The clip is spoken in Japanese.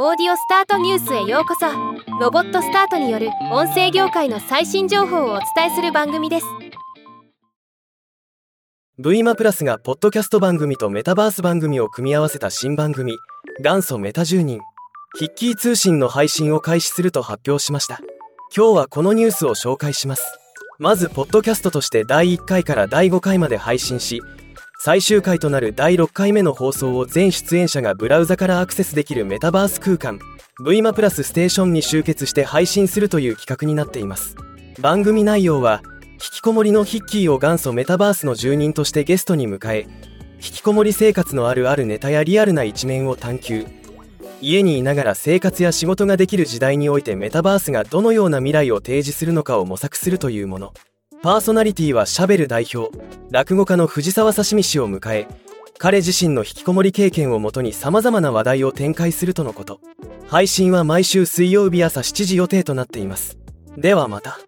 オーディオスタートニュースへようこそ。ロボットスタートによる音声業界の最新情報をお伝えする番組です。V マプラスがポッドキャスト番組とメタバース番組を組み合わせた新番組元祖メタ住人。ヒッキー通信の配信を開始すると発表しました。今日はこのニュースを紹介します。まずポッドキャストとして第1回から第5回まで配信し最終回となる第6回目の放送を全出演者がブラウザからアクセスできるメタバース空間 V マプラスステーションに集結して配信するという企画になっています。番組内容は引きこもりのヒッキーを元祖メタバースの住人としてゲストに迎え引きこもり生活のあるあるネタやリアルな一面を探求。家にいながら生活や仕事ができる時代においてメタバースがどのような未来を提示するのかを模索するというもの。パーソナリティはシャベル代表落語家の藤沢刺身氏を迎え彼自身の引きこもり経験をもとに様々な話題を展開するとのこと。配信は毎週水曜日朝7時予定となっています。ではまた。